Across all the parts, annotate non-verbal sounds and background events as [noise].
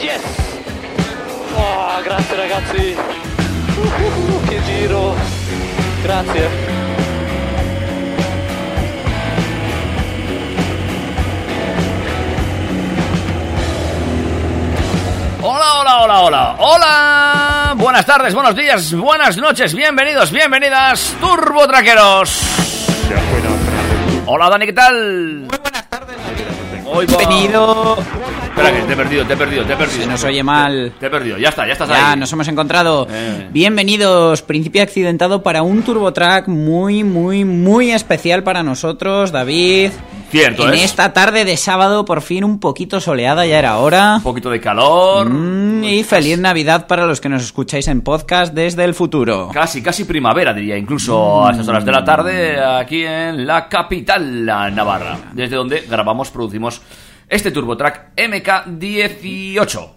Yes! Oh, grazie ragazzi! Uh, che giro! Grazie! Hola, hola, hola, hola, hola. Buenas tardes, buenos días, buenas noches, bienvenidos, bienvenidas, turbotraqueros. Hola, Dani, ¿qué tal? Bienvenido. Espera, que te he perdido, te he perdido, te he perdido. Se nos oye mal. Te he perdido, ya está, ya estás Ya ahí. nos hemos encontrado. Eh. Bienvenidos, principio accidentado para un turbotrack muy, muy, muy especial para nosotros, David. Cierto, En es. esta tarde de sábado, por fin un poquito soleada, ya era hora. Un poquito de calor. Mm, y feliz Navidad para los que nos escucháis en podcast desde el futuro. Casi, casi primavera, diría, incluso a estas horas de la tarde, aquí en la capital la Navarra, desde donde grabamos, producimos este TurboTrack MK18.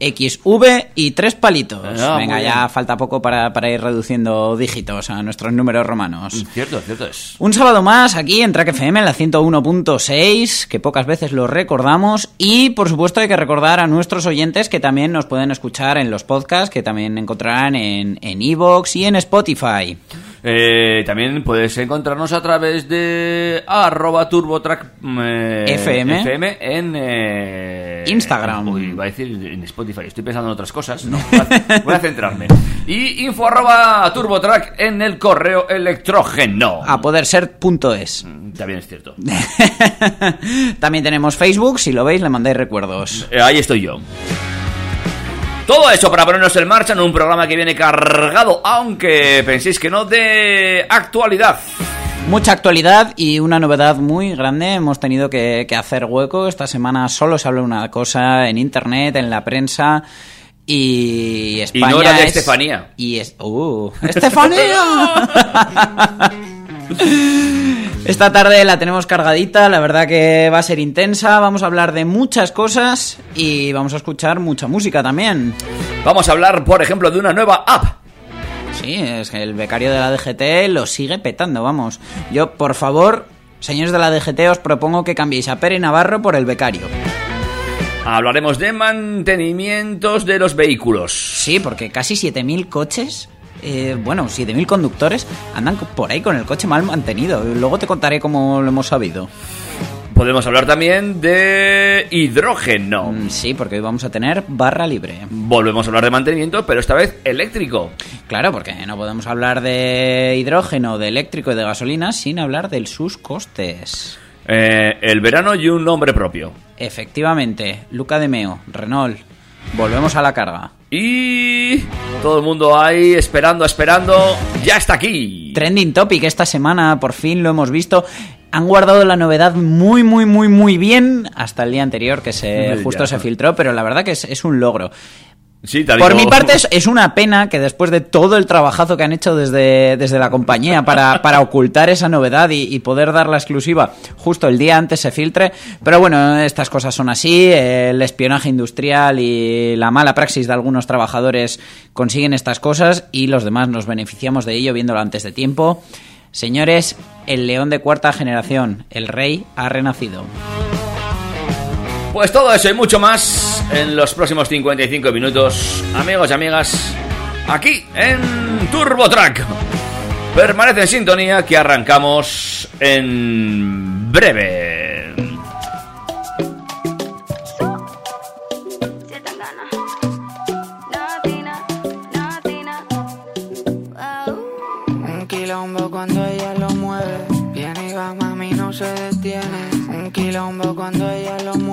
XV y tres palitos. Ah, Venga, ya falta poco para, para ir reduciendo dígitos a nuestros números romanos. Cierto, cierto es. Un sábado más aquí en Track FM en la 101.6, que pocas veces lo recordamos. Y por supuesto hay que recordar a nuestros oyentes que también nos pueden escuchar en los podcasts, que también encontrarán en en Evox y en Spotify. Eh, también puedes encontrarnos a través de arroba turbotrack eh, FM. en eh, Instagram. Uy, iba a decir en Spotify, estoy pensando en otras cosas. No, [laughs] voy a, voy a centrarme. Y info arroba turbotrack en el correo electrógeno. A poder ser punto es. También es cierto. [laughs] También tenemos Facebook, si lo veis le mandáis recuerdos. Ahí estoy yo. Todo eso para ponernos en marcha en un programa que viene cargado, aunque penséis que no, de actualidad. Mucha actualidad y una novedad muy grande. Hemos tenido que, que hacer hueco. Esta semana solo se habla una cosa en internet, en la prensa. Y España no era de es- Estefanía. Y es... ¡Uh! ¡Estefanía! [laughs] [laughs] Esta tarde la tenemos cargadita, la verdad que va a ser intensa, vamos a hablar de muchas cosas y vamos a escuchar mucha música también. Vamos a hablar, por ejemplo, de una nueva app. Sí, es que el becario de la DGT lo sigue petando, vamos. Yo, por favor, señores de la DGT, os propongo que cambiéis a Pere Navarro por el becario. Hablaremos de mantenimientos de los vehículos. Sí, porque casi 7.000 coches, eh, bueno, 7.000 conductores andan por ahí con el coche mal mantenido. Luego te contaré cómo lo hemos sabido. Podemos hablar también de hidrógeno. Mm, Sí, porque hoy vamos a tener barra libre. Volvemos a hablar de mantenimiento, pero esta vez eléctrico. Claro, porque no podemos hablar de hidrógeno, de eléctrico y de gasolina sin hablar de sus costes. Eh, el verano y un nombre propio. Efectivamente, Luca de Meo, Renault. Volvemos a la carga. Y todo el mundo ahí esperando, esperando. Ya está aquí. Trending Topic esta semana, por fin lo hemos visto. Han guardado la novedad muy, muy, muy, muy bien hasta el día anterior que se justo se filtró, pero la verdad que es, es un logro. Sí, te Por digo- mi parte es, es una pena que después de todo el trabajazo que han hecho desde, desde la compañía para, para ocultar esa novedad y, y poder dar la exclusiva justo el día antes se filtre, pero bueno, estas cosas son así, el espionaje industrial y la mala praxis de algunos trabajadores consiguen estas cosas y los demás nos beneficiamos de ello viéndolo antes de tiempo. Señores, el león de cuarta generación, el rey, ha renacido. Pues todo eso y mucho más en los próximos 55 minutos, amigos y amigas, aquí en Turbo Track. Permanece en sintonía que arrancamos en breve. Un quilombo cuando ella lo mueve, viene y va mami no se detiene. Un quilombo cuando ella lo mueve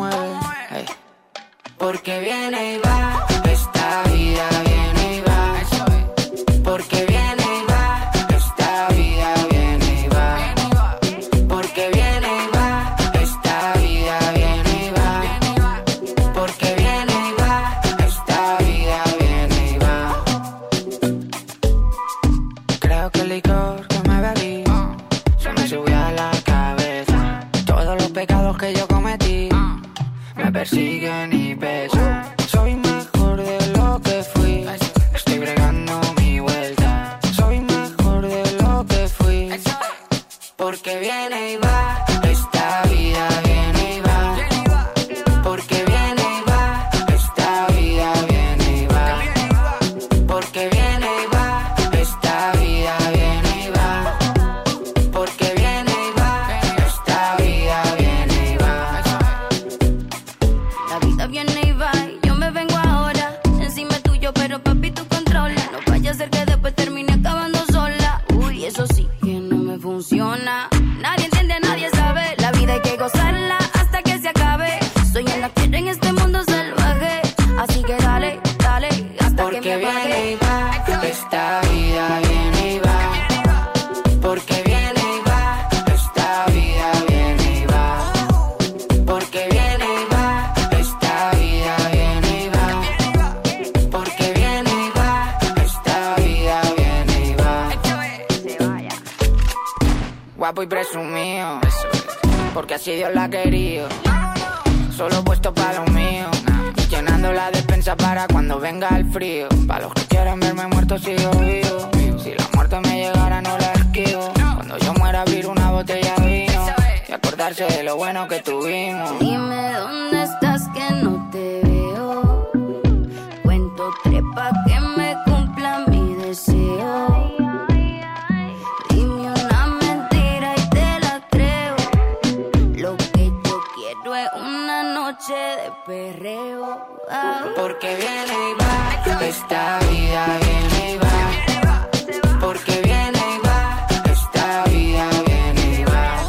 porque viene y va, esta vida viene y va. Porque viene noche de perreo. Porque viene y va, esta vida viene y va. Porque viene y va, esta vida viene y va.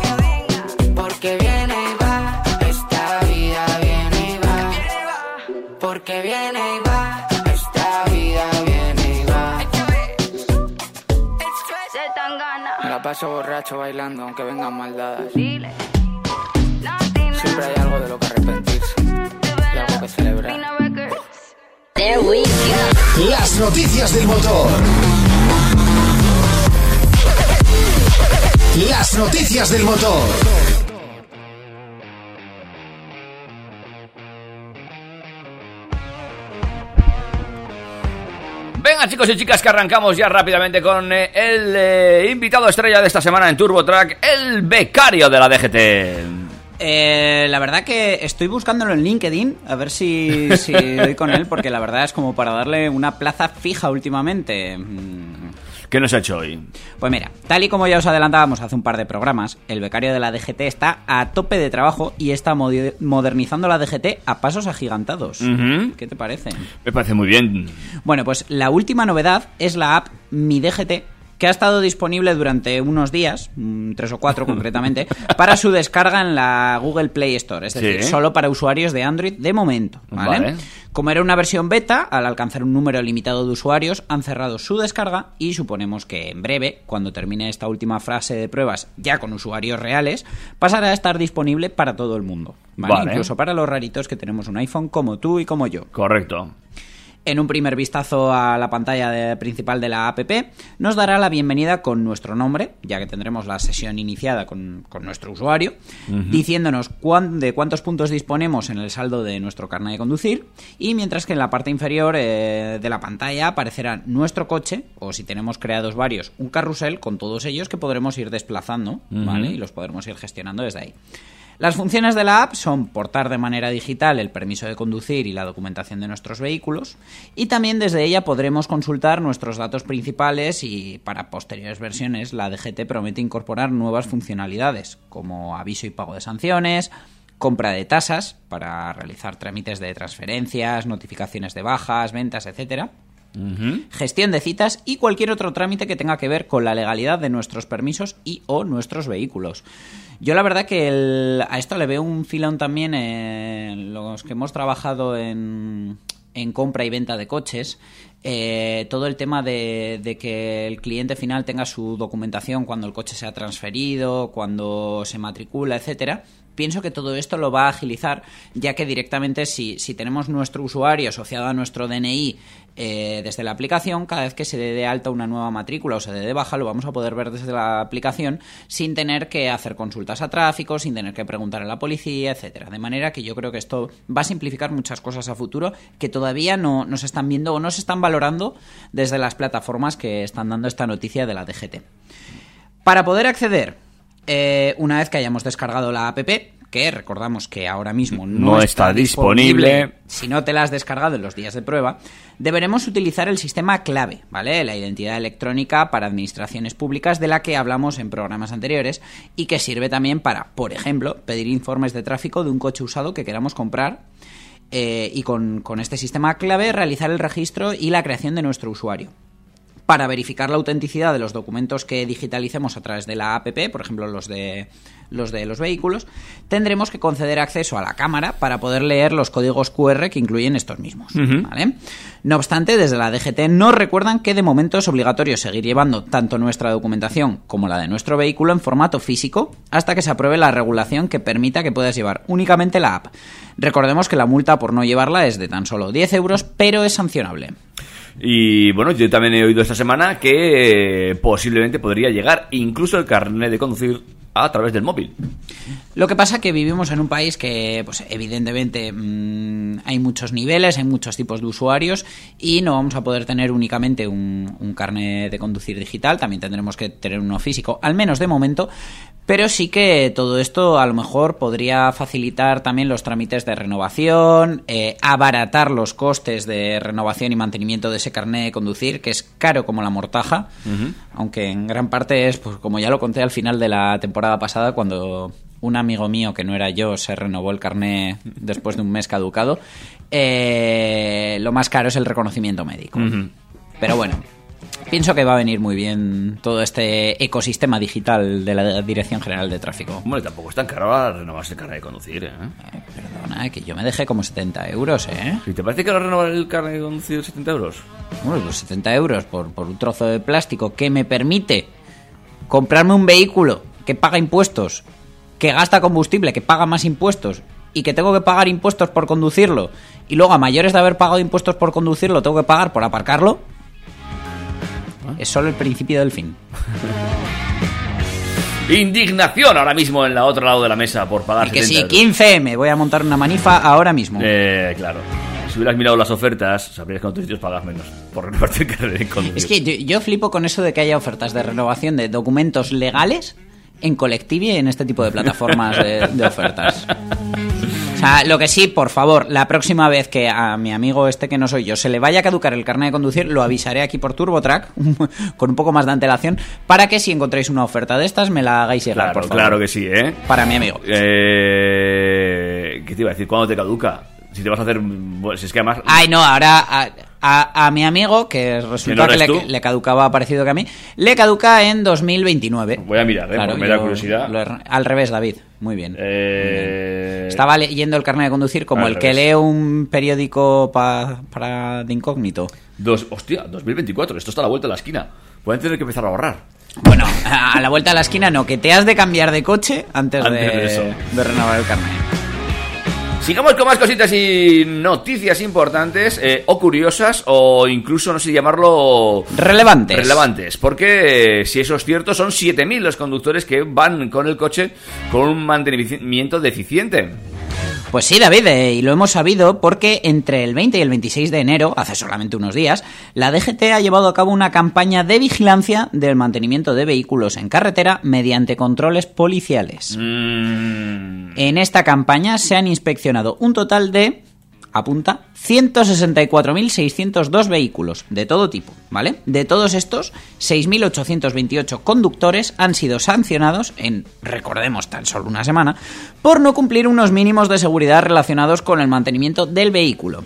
Porque viene y va, esta vida viene y va. Porque viene y va, esta vida viene y va. Me la paso borracho bailando, aunque vengan maldadas. Siempre hay algo de lo que algo que celebrar. Latina Records. Las noticias del motor. Las noticias del motor. Venga chicos y chicas que arrancamos ya rápidamente con eh, el eh, invitado estrella de esta semana en Turbo Track, el becario de la DGT. Eh, la verdad que estoy buscándolo en LinkedIn, a ver si, si doy con él, porque la verdad es como para darle una plaza fija últimamente. Mm, ¿Qué nos ha hecho hoy? Pues mira, tal y como ya os adelantábamos hace un par de programas, el becario de la DGT está a tope de trabajo y está modernizando la DGT a pasos agigantados. ¿Qué te parece? Me parece muy bien. Bueno, pues la última novedad es la app Mi DGT, que ha estado disponible durante unos días, mm, tres o cuatro concretamente, [laughs] para su descarga en la Google Play Store, es decir, Sí. solo para usuarios de Android de momento. ¿vale? Vale. Como era una versión beta, al alcanzar un número limitado de usuarios, han cerrado su descarga y suponemos que en breve, cuando termine esta última fase de pruebas ya con usuarios reales, pasará a estar disponible para todo el mundo. ¿vale? Vale. Incluso para los raritos que tenemos un iPhone como tú y como yo. Correcto. En un primer vistazo a la pantalla de- principal de la app, nos dará la bienvenida con nuestro nombre, ya que tendremos la sesión iniciada con, con nuestro usuario, diciéndonos cuán- de cuántos puntos disponemos en el saldo de nuestro carnet de conducir, y mientras que en la parte inferior eh, de la pantalla aparecerá nuestro coche, o si tenemos creados varios, un carrusel con todos ellos que podremos ir desplazando, ¿vale? Y los podremos ir gestionando desde ahí. Las funciones de la app son portar de manera digital el permiso de conducir y la documentación de nuestros vehículos y también desde ella podremos consultar nuestros datos principales y para posteriores versiones la DGT promete incorporar nuevas funcionalidades como aviso y pago de sanciones, compra de tasas para realizar trámites de transferencias, notificaciones de bajas, ventas, etcétera. Gestión de citas y cualquier otro trámite que tenga que ver con la legalidad de nuestros permisos y o nuestros vehículos. Yo la verdad que el- a esto le veo un filón también en los que hemos trabajado en, en compra y venta de coches. eh, todo el tema de, que el cliente final tenga su documentación cuando el coche sea transferido, cuando se matricula, etcétera. Pienso que todo esto lo va a agilizar, ya que directamente si, si tenemos nuestro usuario asociado a nuestro DNI eh, desde la aplicación, cada vez que se dé de alta una nueva matrícula o se dé de baja, lo vamos a poder ver desde la aplicación sin tener que hacer consultas a tráfico, sin tener que preguntar a la policía, etcétera. De manera que yo creo que esto va a simplificar muchas cosas a futuro que todavía no, no se están viendo o no se están valorando desde las plataformas que están dando esta noticia de la DGT. Para poder acceder, eh, una vez que hayamos descargado la app, que recordamos que ahora mismo no, No está disponible. si no te la has descargado en los días de prueba, deberemos utilizar el sistema clave, ¿vale? La identidad electrónica para administraciones públicas de la que hablamos en programas anteriores y que sirve también para, por ejemplo, pedir informes de tráfico de un coche usado que queramos comprar eh, y con, con este sistema clave realizar el registro y la creación de nuestro usuario para verificar la autenticidad de los documentos que digitalicemos a través de la APP, por ejemplo los de los de los vehículos, tendremos que conceder acceso a la cámara para poder leer los códigos QR que incluyen estos mismos. ¿vale? No obstante, desde la DGT nos recuerdan que de momento es obligatorio seguir llevando tanto nuestra documentación como la de nuestro vehículo en formato físico hasta que se apruebe la regulación que permita que puedas llevar únicamente la app. Recordemos que la multa por no llevarla es de tan solo 10 euros, pero es sancionable. Y bueno, yo también he oído esta semana que eh, posiblemente podría llegar incluso el carnet de conducir a través del móvil. Lo que pasa que vivimos en un país que, pues, evidentemente mm, hay muchos niveles, hay muchos tipos de usuarios y no vamos a poder tener únicamente un, un carnet de conducir digital, también tendremos que tener uno físico, al menos de momento. Pero sí que todo esto a lo mejor podría facilitar también los trámites de renovación, eh, abaratar los costes de renovación y mantenimiento de ese carnet de conducir, que es caro como la mortaja, aunque en gran parte es, pues como ya lo conté al final de la temporada pasada, cuando un amigo mío, que no era yo, se renovó el carnet después de un mes caducado, eh, lo más caro es el reconocimiento médico. Pero bueno, pienso que va a venir muy bien todo este ecosistema digital de la Dirección General de Tráfico. Hombre, tampoco es tan caro ahora renovarse el carnet de conducir, ¿eh? Eh, perdona, que yo me dejé como 70 euros, ¿eh? ¿Y te parece que ahora renovar el carnet de conducir 70 euros? Bueno, pues 70 euros por, por un trozo de plástico que me permite comprarme un vehículo que paga impuestos, que gasta combustible, que paga más impuestos y que tengo que pagar impuestos por conducirlo y luego a mayores de haber pagado impuestos por conducirlo tengo que pagar por aparcarlo. Es solo el principio del fin. Indignación ahora mismo en la otro lado de la mesa por pagar Y que 70 sí, euros. 15M, voy a montar una manifa ahora mismo. Eh, claro. Si hubieras mirado las ofertas, sabrías que en otros sitios pagas menos por renovarte el carnet de conducir. Es que yo, yo flipo con eso de que haya ofertas de renovación de documentos legales en Colectivi y en este tipo de plataformas de, de ofertas. O sea, lo que sí, por favor, la próxima vez que a mi amigo este que no soy yo se le vaya a caducar el carnet de conducir, lo avisaré aquí por TurboTrack [laughs] con un poco más de antelación para que si encontráis una oferta de estas me la hagáis llegar, Claro, por favor. claro que sí, ¿eh? Para mi amigo. Eh, ¿Qué te iba a decir? ¿Cuándo te caduca? Si te vas a hacer... bueno, si es que además... Ay, no, ahora a, a- a mi amigo, que resulta no que le, le caducaba parecido que a mí, le caduca en 2029. Voy a mirar, ¿eh? por mera curiosidad. lo al revés, David. Muy bien. Eh, Estaba leyendo el carnet de conducir como Al el que lee un periódico pa- para de incógnito. Dos, hostia, 2024, esto está a la vuelta de la esquina. Pueden tener que empezar a ahorrar. Bueno, a la vuelta a la esquina no, que te has de cambiar de coche antes, Antes de, de de renovar el carnet. Sigamos con más cositas y noticias importantes, eh, o curiosas, o incluso, no sé llamarlo... Relevantes. Relevantes, porque eh, si eso es cierto, son 7.000 los conductores que van con el coche con un mantenimiento deficiente. Pues sí, David, eh, y lo hemos sabido porque entre el 20 y el 26 de enero, hace solamente unos días, la DGT ha llevado a cabo una campaña de vigilancia del mantenimiento de vehículos en carretera mediante controles policiales. Mm, En esta campaña se han inspeccionado un total de, apunta, 164.602 vehículos de todo tipo, ¿vale? De todos estos, 6.828 conductores han sido sancionados en, recordemos, tan solo una semana, por no cumplir unos mínimos de seguridad relacionados con el mantenimiento del vehículo.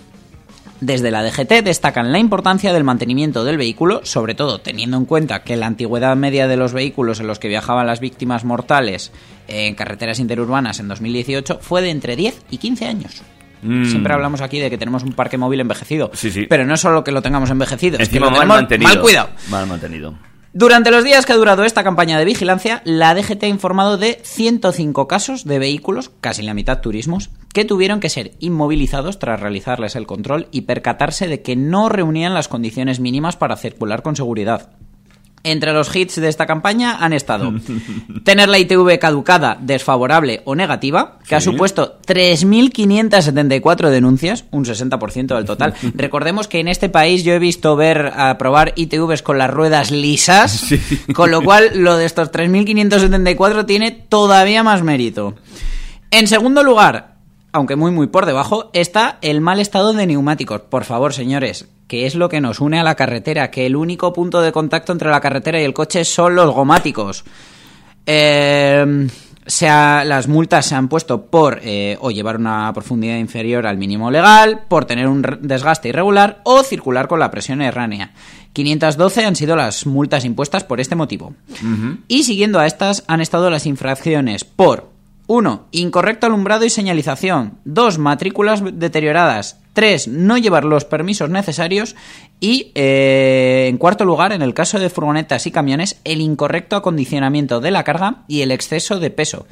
Desde la DGT destacan la importancia del mantenimiento del vehículo, sobre todo teniendo en cuenta que la antigüedad media de los vehículos en los que viajaban las víctimas mortales en carreteras interurbanas en 2018 fue de entre 10 y 15 años. Mm. Siempre hablamos aquí de que tenemos un parque móvil envejecido. Sí, sí. Pero no es solo que lo tengamos envejecido, es que Encima lo mal tenemos mantenido. mal cuidado. Mal mantenido. Durante los días que ha durado esta campaña de vigilancia, la DGT ha informado de 105 casos de vehículos, casi la mitad turismos, que tuvieron que ser inmovilizados tras realizarles el control y percatarse de que no reunían las condiciones mínimas para circular con seguridad. Entre los hits de esta campaña han estado [laughs] tener la ITV caducada, desfavorable o negativa, que ha supuesto 3.574 denuncias, un 60% del total. [laughs] Recordemos que en este país yo he visto ver aprobar ITVs con las ruedas lisas, con lo cual lo de estos 3.574 tiene todavía más mérito. En segundo lugar, aunque muy muy por debajo, está el mal estado de neumáticos. Por favor, señores, que es lo que nos une a la carretera, que el único punto de contacto entre la carretera y el coche son los gomáticos. Eh, se ha- las multas se han puesto por eh, o llevar una profundidad inferior al mínimo legal, por tener un desgaste irregular o circular con la presión erránea. 512 han sido las multas impuestas por este motivo. Y siguiendo a estas han estado las infracciones por 1. Incorrecto alumbrado y señalización. 2. Matrículas deterioradas. 3. No llevar los permisos necesarios. Y, eh, en cuarto lugar, en el caso de furgonetas y camiones, el incorrecto acondicionamiento de la carga y el exceso de peso.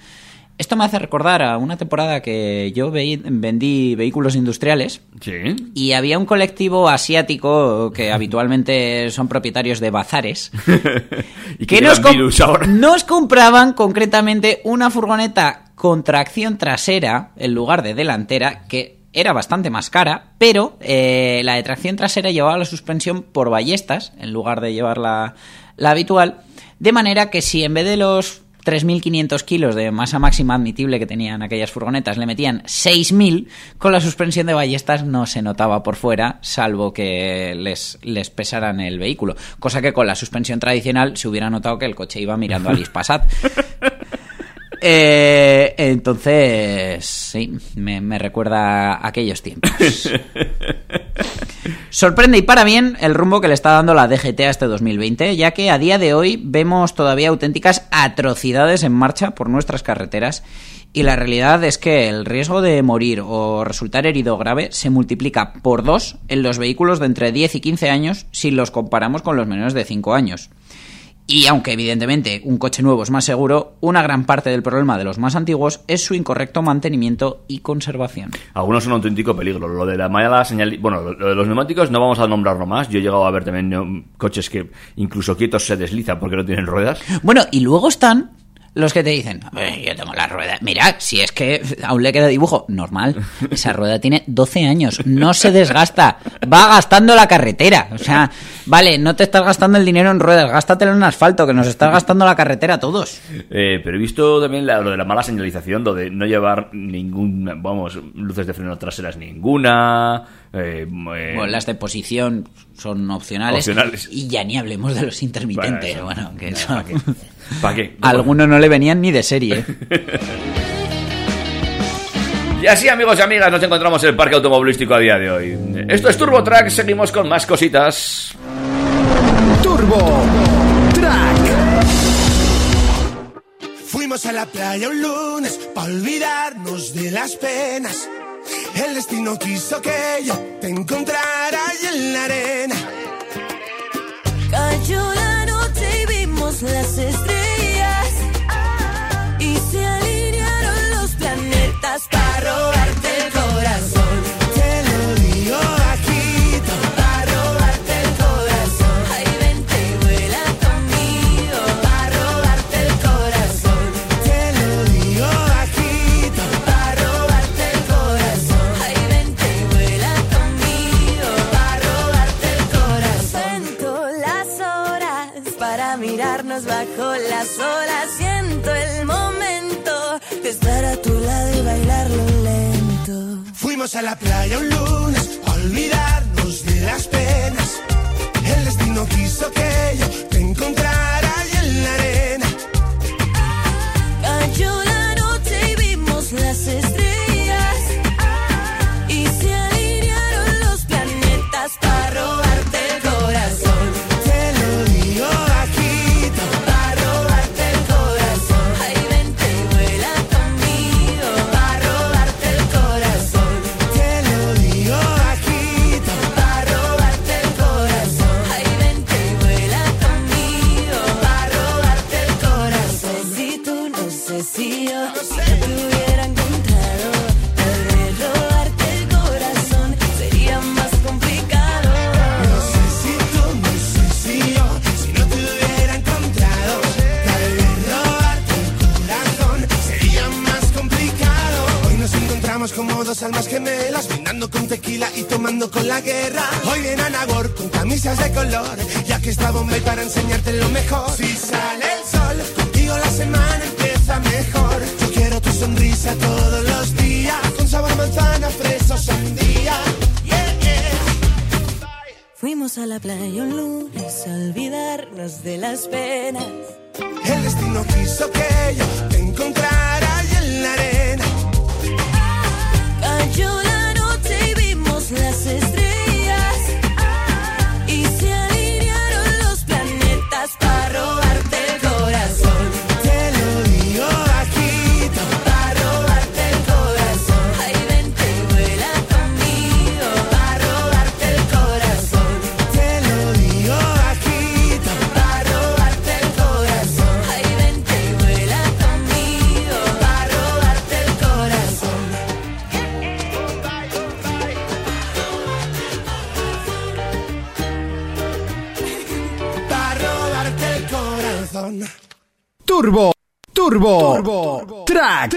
Esto me hace recordar a una temporada que yo vendí vehículos industriales Sí. y había un colectivo asiático que [laughs] habitualmente son propietarios de bazares [laughs] y que que nos, nos com- virus ahora. [laughs] nos compraban concretamente una furgoneta con tracción trasera en lugar de delantera que era bastante más cara, pero eh, la de tracción trasera llevaba la suspensión por ballestas en lugar de llevar la, la habitual, de manera que si en vez de los 3.500 kilos de masa máxima admitible que tenían aquellas furgonetas le metían 6.000, con la suspensión de ballestas no se notaba por fuera, salvo que les, les pesaran el vehículo. Cosa que con la suspensión tradicional se hubiera notado que el coche iba mirando al Ispasat. [laughs] Eh, entonces, sí, me, me recuerda a aquellos tiempos. [laughs] Sorprende y para bien el rumbo que le está dando la DGT a este 2020, ya que a día de hoy vemos todavía auténticas atrocidades en marcha por nuestras carreteras y la realidad es que el riesgo de morir o resultar herido grave se multiplica por dos en los vehículos de entre 10 y 15 años si los comparamos con los menores de 5 años. Y aunque evidentemente un coche nuevo es más seguro, una gran parte del problema de los más antiguos es su incorrecto mantenimiento y conservación. Algunos son un auténtico peligro. Lo de la mala señal... Bueno, lo de los neumáticos no vamos a nombrarlo más. Yo he llegado a ver también neu- coches que incluso quietos se deslizan porque no tienen ruedas. Bueno, y luego están los que te dicen, "Eh, yo tengo la rueda. Mira, si es que aún le queda dibujo. Normal. Esa rueda tiene 12 años. No se desgasta. Va gastando la carretera. O sea, vale, no te estás gastando el dinero en ruedas. Gástatelo en asfalto, que nos estás gastando la carretera todos. Eh, pero he visto también la- lo de la mala señalización, lo de no llevar ningún, vamos, luces de freno traseras ninguna. Eh, eh, Bueno, las de posición son opcionales. Opcionales. Y ya ni hablemos de los intermitentes. Bueno, que no, eso- ¿para qué? ¿Para qué? [laughs] A algunos no le venían ni de serie. [laughs] Y así, amigos y amigas, nos encontramos en el parque automovilístico a día de hoy. Esto es Turbo Track, seguimos con más cositas. Turbo Track. Fuimos a la playa un lunes para olvidarnos de las penas. El destino quiso que yo te encontrara ahí en la arena. Cayó la noche y vimos las estrellas. Fuimos a la playa un lunes a olvidarnos de las penas. El destino quiso que yo te encontrara ahí en la. Dos almas gemelas, brindando con tequila y tomando con la guerra. Hoy viene Anagor con camisas de color, ya que está Bombay para enseñarte lo mejor. Si sale el sol, contigo la semana empieza mejor. Yo quiero tu sonrisa todos los días, con sabor manzana, fresa o sandía. Yeah, yeah. Fuimos a la playa un lunes a olvidarnos de las penas. El destino quiso que yo Cayó Turbo, turbo, turbo, track.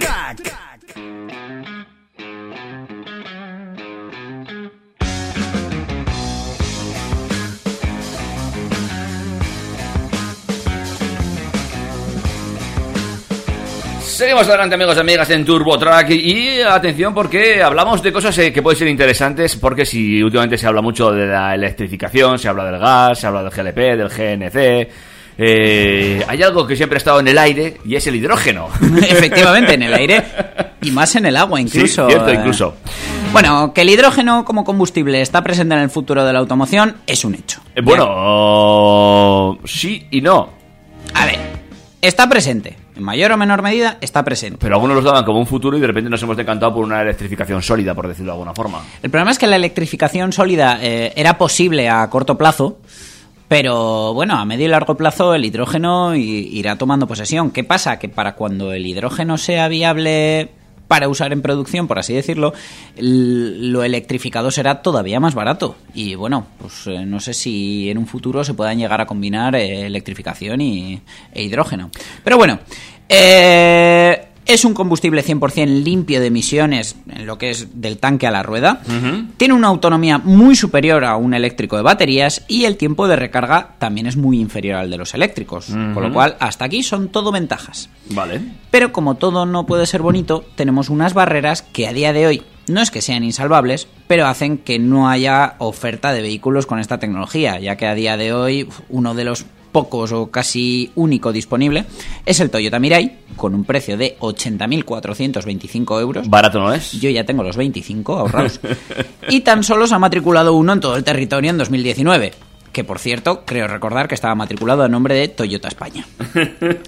Seguimos adelante amigos y amigas en Turbo Track y atención porque hablamos de cosas eh, que pueden ser interesantes porque si últimamente se habla mucho de la electrificación, se habla del gas, se habla del GLP, del GNC, eh, hay algo que siempre ha estado en el aire y es el hidrógeno. [laughs] Efectivamente, en el aire [laughs] y más en el agua incluso. Sí, cierto, eh. incluso. Bueno, que el hidrógeno como combustible está presente en el futuro de la automoción es un hecho. Eh, bueno, sí y no. A ver, está presente. En mayor o menor medida está presente. Pero algunos los daban como un futuro y de repente nos hemos decantado por una electrificación sólida, por decirlo de alguna forma. El problema es que la electrificación sólida eh, era posible a corto plazo, pero bueno, a medio y largo plazo el hidrógeno irá tomando posesión. ¿Qué pasa? Que para cuando el hidrógeno sea viable para usar en producción, por así decirlo, lo electrificado será todavía más barato. Y bueno, pues eh, no sé si en un futuro se puedan llegar a combinar eh, electrificación y, e hidrógeno. Pero bueno, eh, es un combustible 100% limpio de emisiones en lo que es del tanque a la rueda. Tiene una autonomía muy superior a un eléctrico de baterías y el tiempo de recarga también es muy inferior al de los eléctricos. Con lo cual, hasta aquí son todo ventajas. Vale. Pero como todo no puede ser bonito, tenemos unas barreras que a día de hoy no es que sean insalvables, pero hacen que no haya oferta de vehículos con esta tecnología, ya que a día de hoy uno de los pocos o casi único disponible es el Toyota Mirai, con un precio de 80.425 euros. Barato no es. Yo ya tengo los 25 ahorrados. [laughs] y tan solo se ha matriculado uno en todo el territorio en 2019. Que por cierto, creo recordar que estaba matriculado a nombre de Toyota España. [laughs]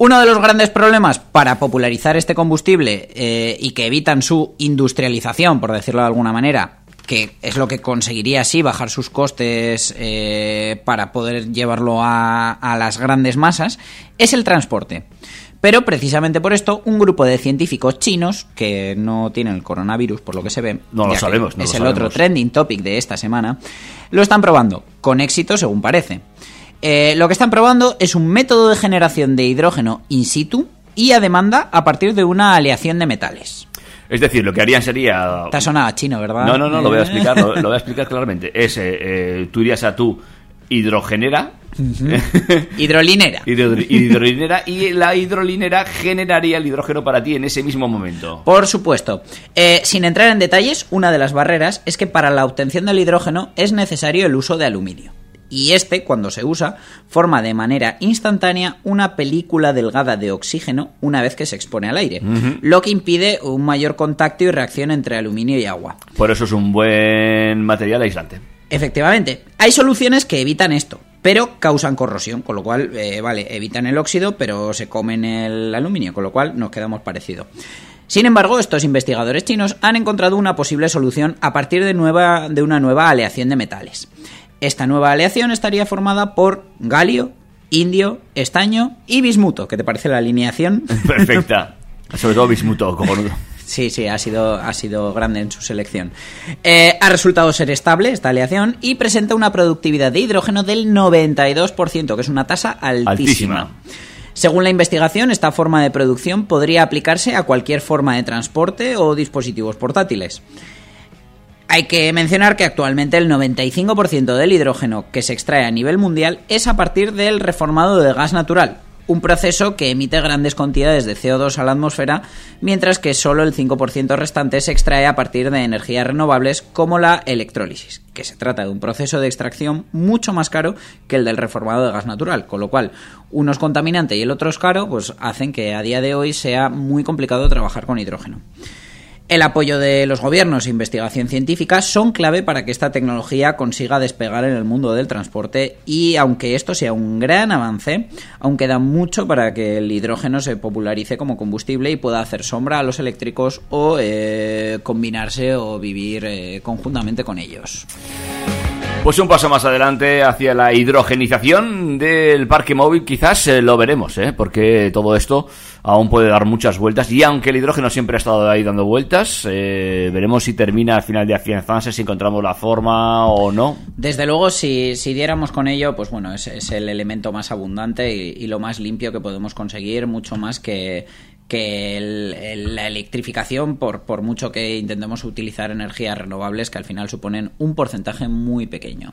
Uno de los grandes problemas para popularizar este combustible eh, y que evitan su industrialización, por decirlo de alguna manera, que es lo que conseguiría así bajar sus costes eh, para poder llevarlo a, a las grandes masas, es el transporte. Pero precisamente por esto, un grupo de científicos chinos, que no tienen el coronavirus, por lo que se ve, No lo sabemos, no es lo el otro trending topic de esta semana, lo están probando, con éxito según parece. Eh, lo que están probando es un método de generación de hidrógeno in situ y a demanda a partir de una aleación de metales. Es decir, lo que harían sería... Te sonado a chino, ¿verdad? No, no, no, lo voy a Eh. explicar, lo, lo voy a [laughs] explicar claramente. Es, eh, eh, tú irías a tu hidrogenera, [laughs] Hidrolinera. hidro- hidrolinera, [laughs] y la hidrolinera generaría el hidrógeno para ti en ese mismo momento. Por supuesto. Eh, sin entrar en detalles, una de las barreras es que para la obtención del hidrógeno es necesario el uso de aluminio. Y este, cuando se usa, forma de manera instantánea una película delgada de oxígeno una vez que se expone al aire, lo que impide un mayor contacto y reacción entre aluminio y agua. Por eso es un buen material aislante. Efectivamente, hay soluciones que evitan esto, pero causan corrosión, con lo cual, eh, vale, evitan el óxido, pero se comen el aluminio, con lo cual nos quedamos parecido. Sin embargo, estos investigadores chinos han encontrado una posible solución a partir de, nueva, de una nueva aleación de metales. Esta nueva aleación estaría formada por galio, indio, estaño y bismuto. ¿Qué te parece la alineación? [laughs] Perfecta. Sobre todo bismuto, cojonudo. Sí, sí, ha sido, ha sido grande en su selección. Eh, ha resultado ser estable esta aleación y presenta una productividad de hidrógeno del 92%, que es una tasa altísima. Altísima. Según la investigación, esta forma de producción podría aplicarse a cualquier forma de transporte o dispositivos portátiles. Hay que mencionar que actualmente el 95% del hidrógeno que se extrae a nivel mundial es a partir del reformado de gas natural, un proceso que emite grandes cantidades de CO2 a la atmósfera, mientras que solo el 5% restante se extrae a partir de energías renovables como la electrólisis, que se trata de un proceso de extracción mucho más caro que el del reformado de gas natural, con lo cual uno es contaminante y el otro es caro, pues hacen que a día de hoy sea muy complicado trabajar con hidrógeno. El apoyo de los gobiernos e investigación científica son clave para que esta tecnología consiga despegar en el mundo del transporte y aunque esto sea un gran avance, aún queda mucho para que el hidrógeno se popularice como combustible y pueda hacer sombra a los eléctricos o eh, combinarse o vivir eh, conjuntamente con ellos. Pues un paso más adelante hacia la hidrogenización del parque móvil, quizás eh, lo veremos, porque todo esto aún puede dar muchas vueltas. Y aunque el hidrógeno siempre ha estado ahí dando vueltas, eh, veremos si termina al final de afianzarse, si encontramos la forma o no. Desde luego, si, si diéramos con ello, pues bueno, es, el elemento más abundante y lo más limpio que podemos conseguir, mucho más que, que el- el- la electrificación, por, por mucho que intentemos utilizar energías renovables, que al final suponen un porcentaje muy pequeño.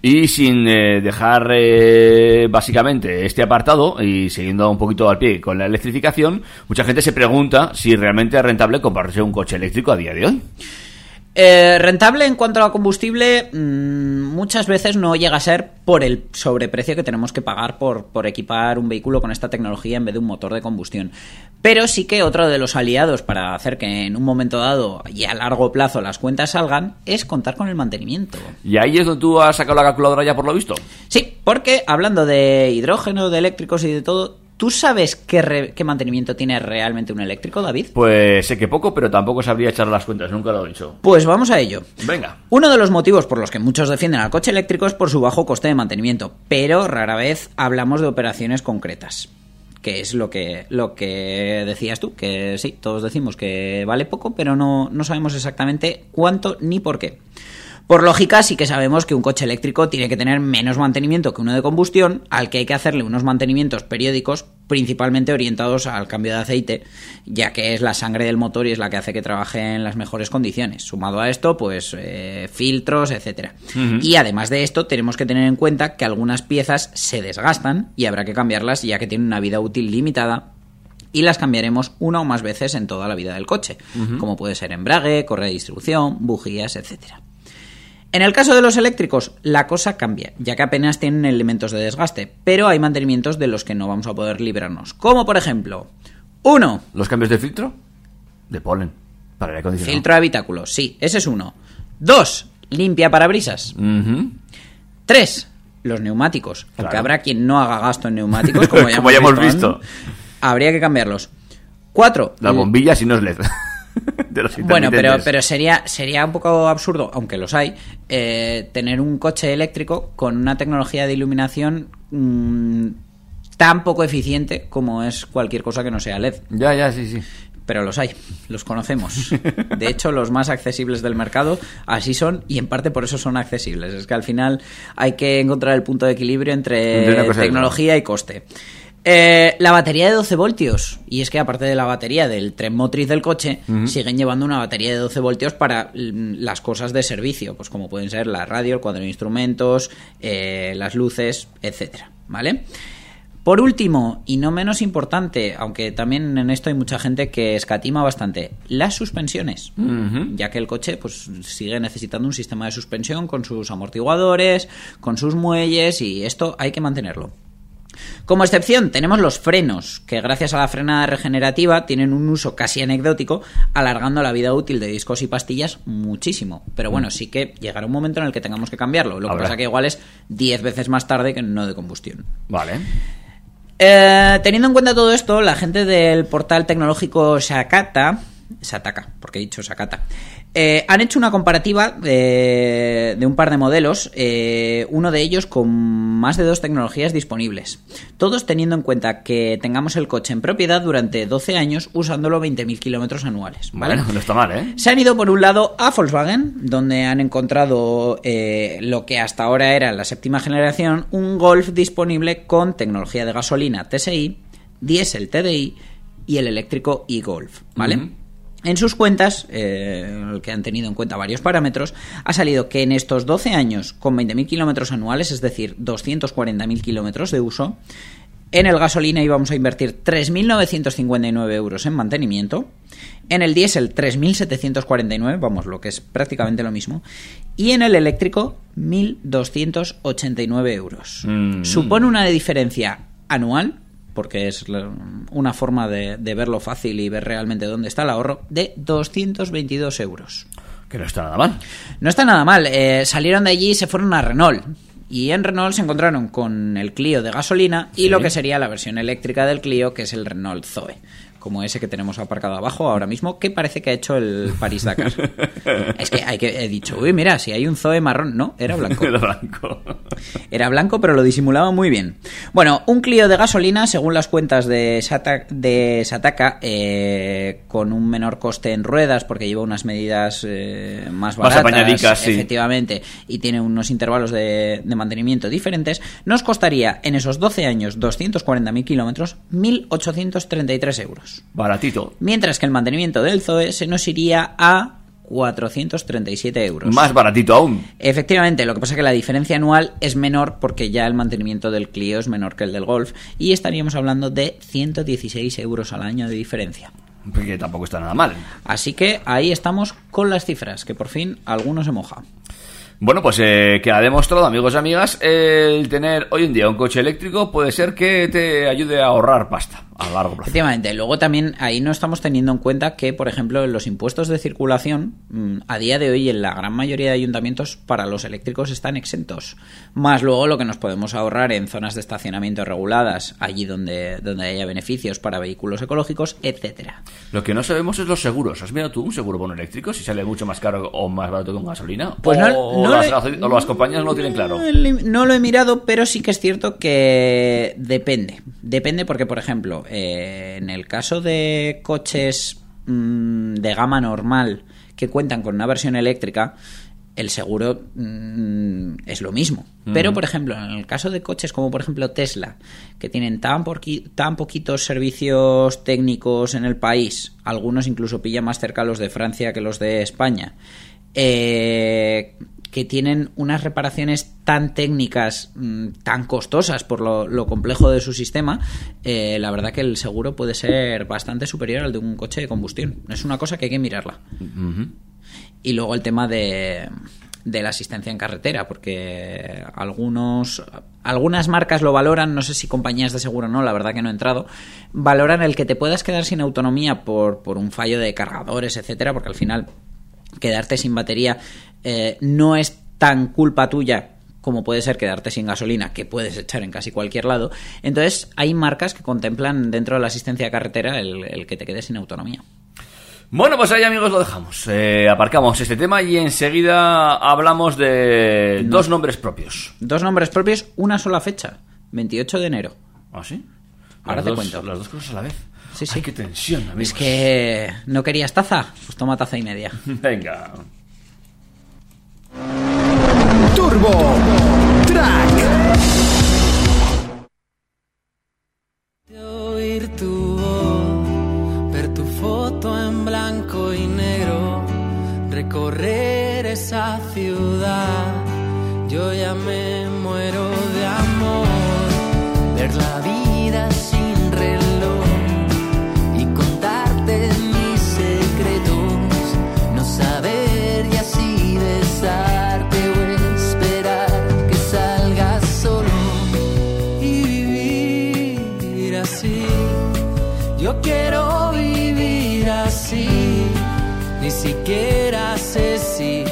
Y sin eh, dejar eh, básicamente este apartado y siguiendo un poquito al pie con la electrificación, mucha gente se pregunta si realmente es rentable comprarse un coche eléctrico a día de hoy. Eh, rentable en cuanto a combustible, mm, muchas veces no llega a ser por el sobreprecio que tenemos que pagar por, por equipar un vehículo con esta tecnología en vez de un motor de combustión. Pero sí que otro de los aliados para hacer que en un momento dado y a largo plazo las cuentas salgan es contar con el mantenimiento. Y ahí es donde tú has sacado la calculadora ya por lo visto. Sí, porque hablando de hidrógeno, de eléctricos y de todo, ¿tú sabes qué, re- qué mantenimiento tiene realmente un eléctrico, David? Pues sé que poco, pero tampoco sabría echar las cuentas, nunca lo he dicho. Pues vamos a ello. Venga. Uno de los motivos por los que muchos defienden al coche eléctrico es por su bajo coste de mantenimiento, pero rara vez hablamos de operaciones concretas. Que es lo que, lo que decías tú, que sí, todos decimos que vale poco, pero no, no sabemos exactamente cuánto ni por qué. Por lógica, sí que sabemos que un coche eléctrico tiene que tener menos mantenimiento que uno de combustión, al que hay que hacerle unos mantenimientos periódicos, principalmente orientados al cambio de aceite, ya que es la sangre del motor y es la que hace que trabaje en las mejores condiciones. Sumado a esto, pues eh, filtros, etcétera. Y además de esto, tenemos que tener en cuenta que algunas piezas se desgastan y habrá que cambiarlas ya que tienen una vida útil limitada y las cambiaremos una o más veces en toda la vida del coche, como puede ser embrague, correa de distribución, bujías, etcétera. En el caso de los eléctricos, la cosa cambia, ya que apenas tienen elementos de desgaste, pero hay mantenimientos de los que no vamos a poder librarnos. Como por ejemplo, 1. ¿Los cambios de filtro? De polen. Para el acondicionado. Filtro de habitáculos, sí, ese es uno. 2. Limpia parabrisas. Ujú. 3. Los neumáticos. Aunque habrá quien no haga gasto en neumáticos, [laughs] como ya, Como ya hemos visto. Habría que cambiarlos. 4. Las bombillas y no es LED. De los Bueno, pero, pero sería, sería un poco absurdo, aunque los hay, eh, tener un coche eléctrico con una tecnología de iluminación mm, tan poco eficiente como es cualquier cosa que no sea LED. Ya, ya, sí, sí. Pero los hay, los conocemos. De hecho, los más accesibles del mercado así son y en parte por eso son accesibles. Es que al final hay que encontrar el punto de equilibrio entre, tecnología y coste. Eh, la batería de 12 voltios. Y es que aparte de la batería del tren motriz del coche, siguen llevando una batería de 12 voltios para mm, las cosas de servicio, pues como pueden ser la radio, el cuadro de instrumentos, eh, las luces, etcétera, ¿Vale? Por último, y no menos importante, aunque también en esto hay mucha gente que escatima bastante, las suspensiones. Ya que el coche pues sigue necesitando un sistema de suspensión con sus amortiguadores, con sus muelles y esto hay que mantenerlo. Como excepción tenemos los frenos, que gracias a la frenada regenerativa tienen un uso casi anecdótico, alargando la vida útil de discos y pastillas muchísimo. Pero bueno, sí que llegará un momento en el que tengamos que cambiarlo. Lo que pasa que igual es 10 veces más tarde que no de combustión. Vale. Eh, teniendo en cuenta todo esto, la gente del portal tecnológico Sakata, Sataka, porque he dicho Sakata, eh, han hecho una comparativa de, de un par de modelos, eh, uno de ellos con más de dos tecnologías disponibles. Todos teniendo en cuenta que tengamos el coche en propiedad durante 12 años usándolo 20.000 kilómetros anuales. ¿vale? Bueno, no está mal, ¿eh? Se han ido por un lado a Volkswagen, donde han encontrado eh, lo que hasta ahora era la séptima generación, un Golf disponible con tecnología de gasolina TSI, diésel TDI y el eléctrico e-Golf, ¿vale? En sus cuentas, eh, que han tenido en cuenta varios parámetros, ha salido que en estos 12 años, con 20.000 kilómetros anuales, es decir, 240.000 kilómetros de uso, en el gasolina íbamos a invertir 3.959 euros en mantenimiento, en el diésel 3.749, vamos, lo que es prácticamente lo mismo, y en el eléctrico 1.289 euros. Mm. Supone una diferencia anual, porque es una forma de, de verlo fácil y ver realmente dónde está el ahorro, de 222 euros. Que no está nada mal. No está nada mal. eh, salieron de allí y se fueron a Renault. Y en Renault se encontraron con el Clio de gasolina y Sí. lo que sería la versión eléctrica del Clio, que es el Renault Zoe. Como ese que tenemos aparcado abajo ahora mismo, que parece que ha hecho el Paris Dakar. [laughs] es que, hay que he dicho, uy, mira, si hay un Zoe marrón. No, era blanco. [laughs] Era blanco. Era blanco, pero lo disimulaba muy bien. Bueno, un Clio de gasolina, según las cuentas de, Sata- de Sataka, eh, con un menor coste en ruedas, porque lleva unas medidas eh, más Más baratas, sí. efectivamente, y tiene unos intervalos de, de mantenimiento diferentes, nos costaría en esos 12 años 240.000 kilómetros 1.833 euros. Baratito. Mientras que el mantenimiento del Zoe se nos iría a 437 euros. Más baratito aún. Efectivamente, lo que pasa es que la diferencia anual es menor porque ya el mantenimiento del Clio es menor que el del Golf y estaríamos hablando de 116 euros al año de diferencia. Que tampoco está nada mal. Así que ahí estamos con las cifras, que por fin alguno se moja. Bueno, pues eh, que ha demostrado, amigos y amigas, el tener hoy en día un coche eléctrico puede ser que te ayude a ahorrar pasta a largo plazo. Efectivamente, luego también ahí no estamos teniendo en cuenta que, por ejemplo, los impuestos de circulación, mm, a día de hoy en la gran mayoría de ayuntamientos para los eléctricos están exentos. Más luego lo que nos podemos ahorrar en zonas de estacionamiento reguladas, allí donde, donde haya beneficios para vehículos ecológicos, etcétera. Lo que no sabemos es los seguros. ¿Has mirado tú un seguro bono eléctrico? Si sale mucho más caro o más barato que un gasolina. Pues no- o, no las, o las compañías no lo tienen claro. No lo he mirado, pero sí que es cierto que depende. Depende porque, por ejemplo, eh, en el caso de coches mm, de gama normal que cuentan con una versión eléctrica, el seguro mm, es lo mismo. Pero, por ejemplo, en el caso de coches como, por ejemplo, Tesla, que tienen tan, porqui- tan poquitos servicios técnicos en el país, algunos incluso pillan más cerca los de Francia que los de España, eh, que tienen unas reparaciones tan técnicas, mm, tan costosas por lo, lo complejo de su sistema, eh, la verdad que el seguro puede ser bastante superior al de un coche de combustión. Es una cosa que hay que mirarla. Y luego el tema de, de la asistencia en carretera, porque algunos, algunas marcas lo valoran, no sé si compañías de seguro no, la verdad que no he entrado, valoran el que te puedas quedar sin autonomía por, por un fallo de cargadores, etcétera, porque al final quedarte sin batería eh, no es tan culpa tuya como puede ser quedarte sin gasolina, que puedes echar en casi cualquier lado. Entonces, hay marcas que contemplan dentro de la asistencia de carretera el, el que te quedes sin autonomía. Bueno, pues ahí amigos lo dejamos. Eh, aparcamos este tema y enseguida hablamos de dos nombres propios. Dos nombres propios, una sola fecha, 28 de enero. ¿Ah, sí? Ahora Las te dos- cuento. Las dos cosas a la vez. Sí, sí. Ay, qué tensión, amigos. Es que no querías taza, pues toma taza y media. [laughs] Venga. Turbo Track. De oír tu voz, ver tu foto en blanco y negro, recorrer esa ciudad. Yo ya me muero de amor, ver la vida sin siquiera sé si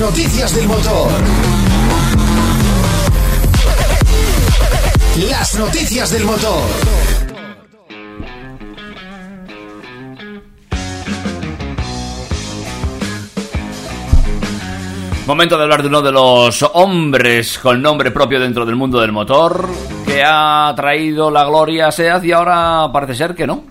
Noticias del motor. Las noticias del motor. Momento de hablar de uno de los hombres con nombre propio dentro del mundo del motor que ha traído la gloria a SEAT y ahora parece ser que no.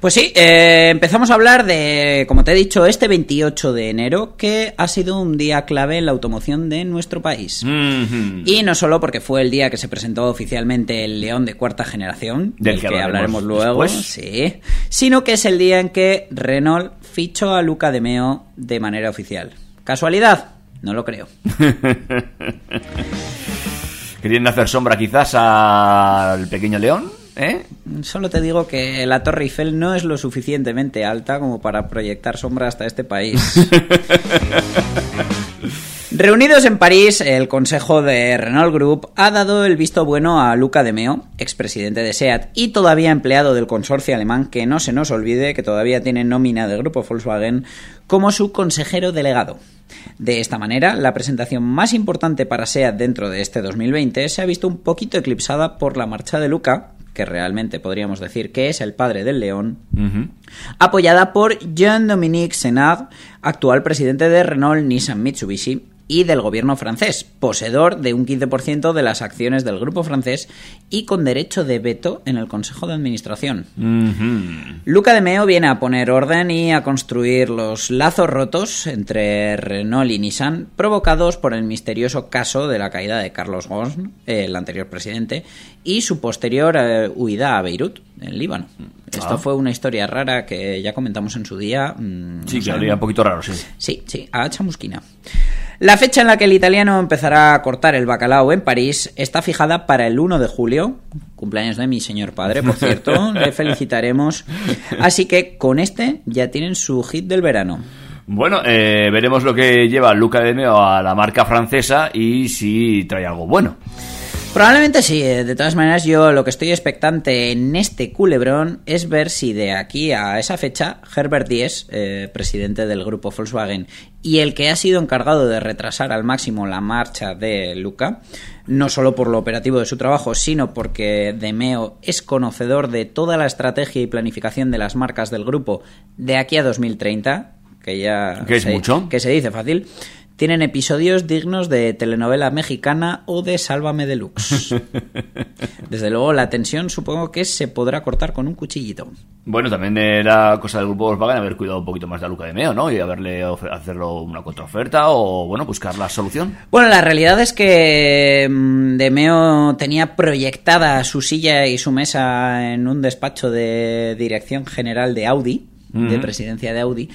Pues sí, eh, empezamos a hablar de, como te he dicho, este 28 de enero, que ha sido un día clave en la automoción de nuestro país. Y no solo porque fue el día que se presentó oficialmente el León de cuarta generación, Del del que que, hablaremos luego, después. sí, sino que es el día en que Renault fichó a Luca de Meo de manera oficial. ¿Casualidad? No lo creo. [laughs] Querían hacer sombra quizás al pequeño león, ¿eh? Solo te digo que la Torre Eiffel no es lo suficientemente alta como para proyectar sombra hasta este país. [laughs] Reunidos en París, el Consejo de Renault Group ha dado el visto bueno a Luca de Meo, expresidente de SEAT y todavía empleado del consorcio alemán, que no se nos olvide que todavía tiene nómina del grupo Volkswagen, como su consejero delegado. De esta manera, la presentación más importante para SEAT dentro de este 2020 se ha visto un poquito eclipsada por la marcha de Luca, que realmente podríamos decir que es el padre del león, apoyada por Jean-Dominique Senard, actual presidente de Renault Nissan Mitsubishi y del gobierno francés, poseedor de un 15% de las acciones del grupo francés y con derecho de veto en el Consejo de Administración. Mhm. Luca de Meo viene a poner orden y a construir los lazos rotos entre Renault y Nissan provocados por el misterioso caso de la caída de Carlos Ghosn, el anterior presidente, y su posterior eh, huida a Beirut, en Líbano. Esto Ah. fue una historia rara que ya comentamos en su día. mm, Sí, no que un poquito raro, sí. Sí, sí, a chamusquina. La fecha en la que el italiano empezará a cortar el bacalao en París está fijada para el 1 de julio, cumpleaños de mi señor padre, por cierto, [laughs] le felicitaremos. Así que con este ya tienen su hit del verano. Bueno, eh, veremos lo que lleva Luca de Meo a la marca francesa y si trae algo bueno. Probablemente sí, eh, de todas maneras yo lo que estoy expectante en este culebrón es ver si de aquí a esa fecha Herbert Diess, eh, presidente del grupo Volkswagen y el que ha sido encargado de retrasar al máximo la marcha de Luca, no solo por lo operativo de su trabajo, sino porque De Meo es conocedor de toda la estrategia y planificación de las marcas del grupo de aquí a 2030, que ya Que es se- mucho. que se dice fácil. Tienen episodios dignos de telenovela mexicana o de Sálvame Deluxe. [laughs] Desde luego, la tensión supongo que se podrá cortar con un cuchillito. Bueno, también era cosa del grupo Volkswagen haber cuidado un poquito más de Luca de Meo, ¿no? Y haberle hacerlo una contraoferta o, bueno, buscar la solución. Bueno, la realidad es que mm, Demeo tenía proyectada su silla y su mesa en un despacho de dirección general de Audi, de presidencia de Audi,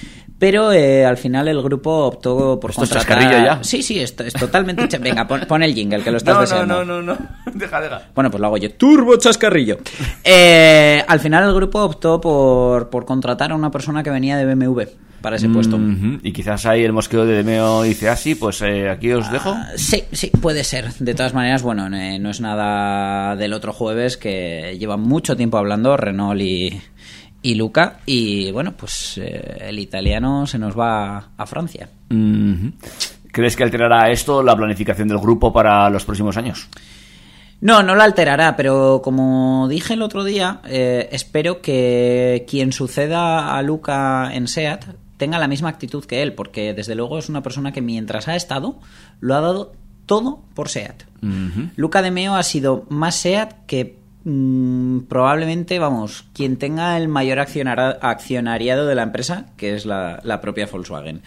pero eh, al final el grupo optó por ¿Esto es contratar... chascarrillo ya? Sí, sí, esto es totalmente... Venga, pon, pon el jingle, que lo estás No, deseando. no, no, no, no. [laughs] Deja, deja. Bueno, pues lo hago yo. Turbo chascarrillo. Eh, al final el grupo optó por, por contratar a una persona que venía de BMW para ese puesto. Mhm. Y quizás ahí el mosqueo de Demeo dice, ah, sí, pues eh, aquí os dejo. Ah, Sí, sí, puede ser. De todas maneras, bueno, eh, no es nada del otro jueves que llevan mucho tiempo hablando Renault y, y Luca. Y bueno, pues eh, el italiano se nos va a Francia. ¿Crees que alterará esto la planificación del grupo para los próximos años? No, no la alterará, pero como dije el otro día, eh, espero que quien suceda a Luca en SEAT tenga la misma actitud que él, porque desde luego es una persona que mientras ha estado lo ha dado todo por SEAT. Luca de Meo ha sido más SEAT que mm, probablemente, vamos, quien tenga el mayor accionariado de la empresa, que es la, propia Volkswagen.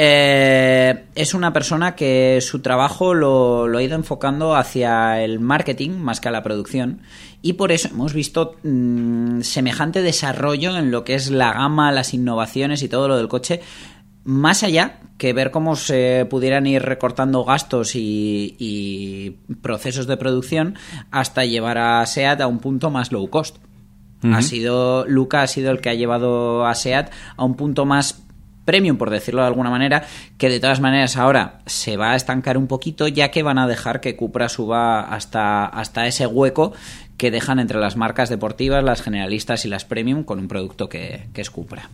Eh, es una persona que su trabajo lo, lo ha ido enfocando hacia el marketing más que a la producción y por eso hemos visto mm, semejante desarrollo en lo que es la gama, las innovaciones y todo lo del coche más allá que ver cómo se pudieran ir recortando gastos y, y procesos de producción hasta llevar a SEAT a un punto más low cost. Ha sido Luca ha sido el que ha llevado a SEAT a un punto más premium, por decirlo de alguna manera, que de todas maneras ahora se va a estancar un poquito, ya que van a dejar que Cupra suba hasta, hasta ese hueco que dejan entre las marcas deportivas, las generalistas y las premium con un producto que, que es Cupra.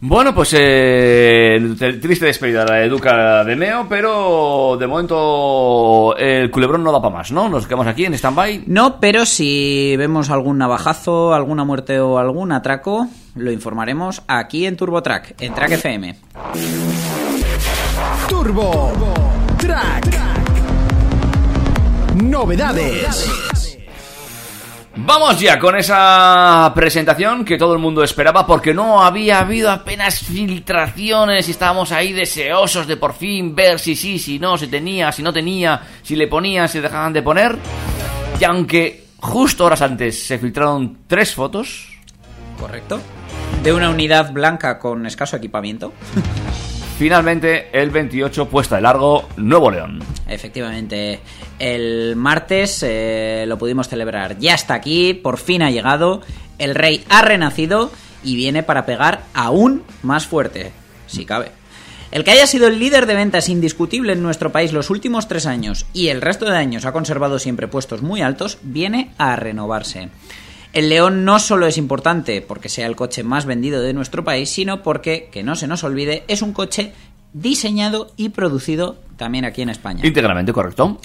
Bueno, pues eh, triste despedida la de Duca de Meo, pero de momento el culebrón no da para más, ¿no? Nos quedamos aquí en stand-by. No, pero si vemos algún navajazo, alguna muerte o algún atraco, lo informaremos aquí en TurboTrack, en Track FM. Turbo Track. Novedades. Vamos ya con esa presentación que todo el mundo esperaba porque no había habido apenas filtraciones y estábamos ahí deseosos de por fin ver si sí, si no, si tenía, si no tenía, si le ponían, si dejaban de poner. Y aunque justo horas antes se filtraron tres fotos, ¿Correcto? De una unidad blanca con escaso equipamiento. Finalmente el 28 puesta de largo Nuevo León. Efectivamente, el martes eh, lo pudimos celebrar. Ya está aquí, por fin ha llegado. El rey ha renacido y viene para pegar aún más fuerte, si cabe. El que haya sido el líder de ventas indiscutible en nuestro país los últimos tres años y el resto de años ha conservado siempre puestos muy altos, viene a renovarse. El León no solo es importante porque sea el coche más vendido de nuestro país, sino porque, que no se nos olvide, es un coche diseñado y producido también aquí en España. Íntegramente correcto.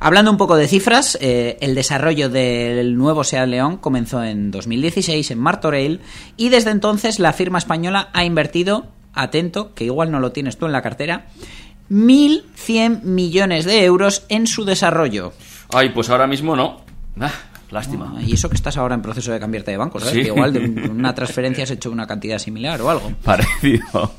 Hablando un poco de cifras, eh, el desarrollo del nuevo Seat León comenzó en 2016 en Martorell y desde entonces la firma española ha invertido, atento, que igual no lo tienes tú en la cartera, 1.100 millones de euros en su desarrollo. Ay, pues ahora mismo no. Ah, lástima. Y eso que estás ahora en proceso de cambiarte de banco, ¿sabes? Sí. Que igual de un- una transferencia has hecho una cantidad similar o algo. [laughs] Parecido.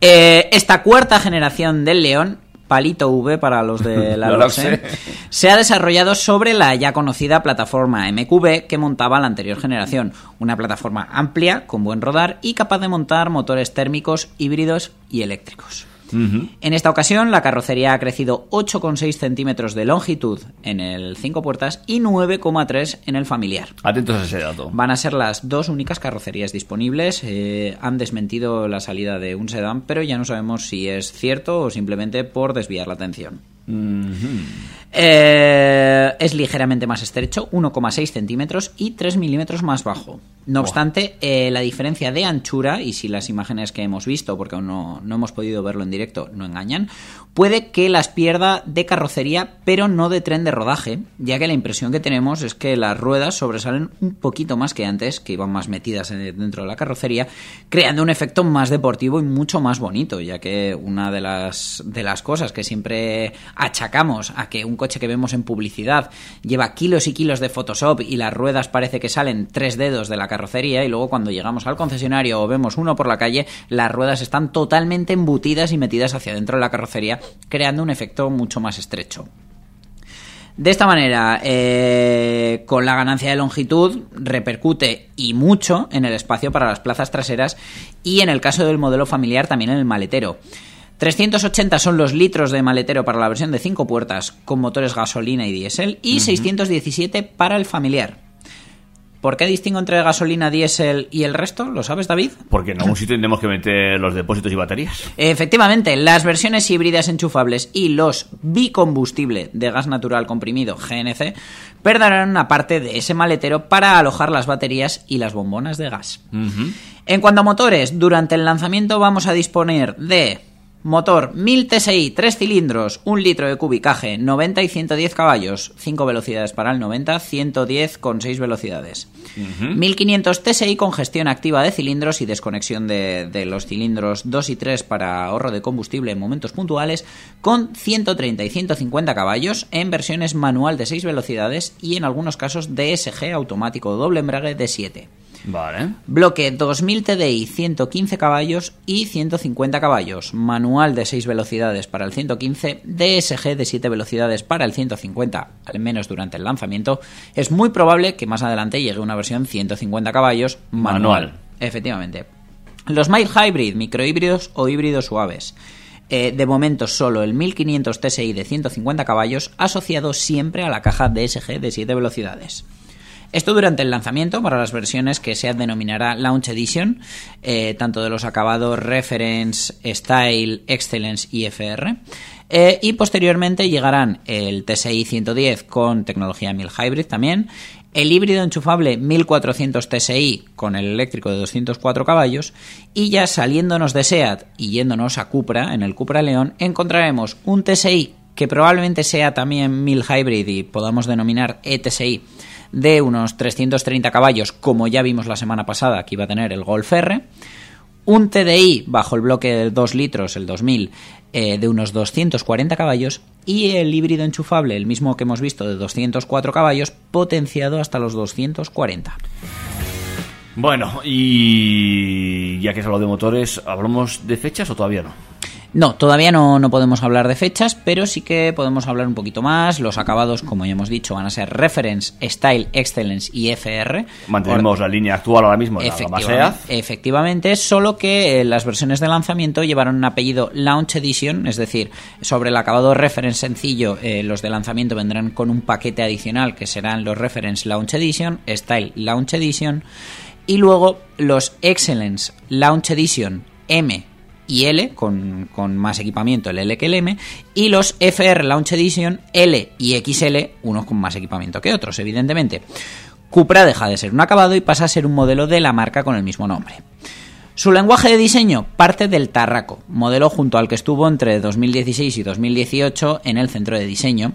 Eh, esta cuarta generación del León, palito V para los de [laughs] la No lo Lose, sé. se ha desarrollado sobre la ya conocida plataforma MQB que montaba la anterior generación. Una plataforma amplia, con buen rodar y capaz de montar motores térmicos, híbridos y eléctricos. En esta ocasión, la carrocería ha crecido 8,6 centímetros de longitud en el 5 puertas y 9,3 en el familiar. Atentos a ese dato. Van a ser las dos únicas carrocerías disponibles. Eh, han desmentido la salida de un sedán, pero ya no sabemos si es cierto o simplemente por desviar la atención. Eh, es ligeramente más estrecho, 1,6 centímetros y 3 milímetros más bajo. No obstante, eh, la diferencia de anchura, y si las imágenes que hemos visto, porque aún no, no hemos podido verlo en directo, no engañan, puede que las pierda de carrocería, pero no de tren de rodaje, ya que la impresión que tenemos es que las ruedas sobresalen un poquito más que antes, que iban más metidas en- dentro de la carrocería, creando un efecto más deportivo y mucho más bonito, ya que una de las, de las cosas que siempre achacamos a que un coche que vemos en publicidad lleva kilos y kilos de Photoshop y las ruedas parece que salen tres dedos de la carrocería y luego cuando llegamos al concesionario o vemos uno por la calle, las ruedas están totalmente embutidas y metidas hacia dentro de la carrocería, creando un efecto mucho más estrecho. De esta manera, eh, con la ganancia de longitud, repercute y mucho en el espacio para las plazas traseras y en el caso del modelo familiar también en el maletero. 380 son los litros de maletero para la versión de 5 puertas con motores gasolina y diésel y 617 para el familiar. ¿Por qué distingo entre gasolina, diésel y el resto? ¿Lo sabes, David? Porque en algún sitio tenemos que meter los depósitos y baterías. Efectivamente, las versiones híbridas enchufables y los bicombustible de gas natural comprimido GNC perderán una parte de ese maletero para alojar las baterías y las bombonas de gas. En cuanto a motores, durante el lanzamiento vamos a disponer de motor 1000 TSI, 3 cilindros, 1 litro de cubicaje, 90 y 110 caballos, 5 velocidades para el 90, 110 con 6 velocidades. 1500 TSI con gestión activa de cilindros y desconexión de, de los cilindros 2 y 3 para ahorro de combustible en momentos puntuales, con 130 y 150 caballos en versiones manual de 6 velocidades y en algunos casos DSG automático doble embrague de 7. Vale. Bloque 2000 TDI 115 caballos y 150 caballos. Manual de 6 velocidades para el 115, DSG de 7 velocidades para el 150, al menos durante el lanzamiento. Es muy probable que más adelante llegue una versión 150 caballos manual. Manual. Efectivamente. Los mild hybrid, microhíbridos o híbridos suaves. Eh, de momento solo el 1500 TSI de 150 caballos asociado siempre a la caja DSG de 7 velocidades. Esto durante el lanzamiento para las versiones que SEAT denominará Launch Edition, eh, tanto de los acabados Reference, Style, Excellence y FR. Eh, y posteriormente llegarán el TSI 110 con tecnología 1000 Hybrid también, el híbrido enchufable 1400 TSI con el eléctrico de 204 caballos y ya saliéndonos de SEAT y yéndonos a Cupra, en el Cupra León, encontraremos un TSI que probablemente sea también 1000 Hybrid y podamos denominar ETSI de unos 330 caballos, como ya vimos la semana pasada que iba a tener el Golf R, un TDI bajo el bloque de 2 litros, el 2000, eh, de unos 240 caballos y el híbrido enchufable, el mismo que hemos visto de 204 caballos, potenciado hasta los 240. Bueno, y ya que has hablado de motores, ¿hablamos de fechas o todavía no? No, todavía no, no podemos hablar de fechas, pero sí que podemos hablar un poquito más. Los acabados, como ya hemos dicho, van a ser Reference, Style, Excellence y FR. Mantenemos la línea actual ahora mismo, la Efectivamente, SEAT. efectivamente, solo que eh, las versiones de lanzamiento llevaron un apellido Launch Edition, es decir, sobre el acabado Reference sencillo, eh, los de lanzamiento vendrán con un paquete adicional que serán los Reference Launch Edition, Style Launch Edition, y luego los Excellence Launch Edition M y L, con, con más equipamiento, el L que el M, y los FR Launch Edition L y XL, unos con más equipamiento que otros, evidentemente. Cupra deja de ser un acabado y pasa a ser un modelo de la marca con el mismo nombre. Su lenguaje de diseño parte del Tarraco, modelo junto al que estuvo entre 2016 y 2018 en el centro de diseño,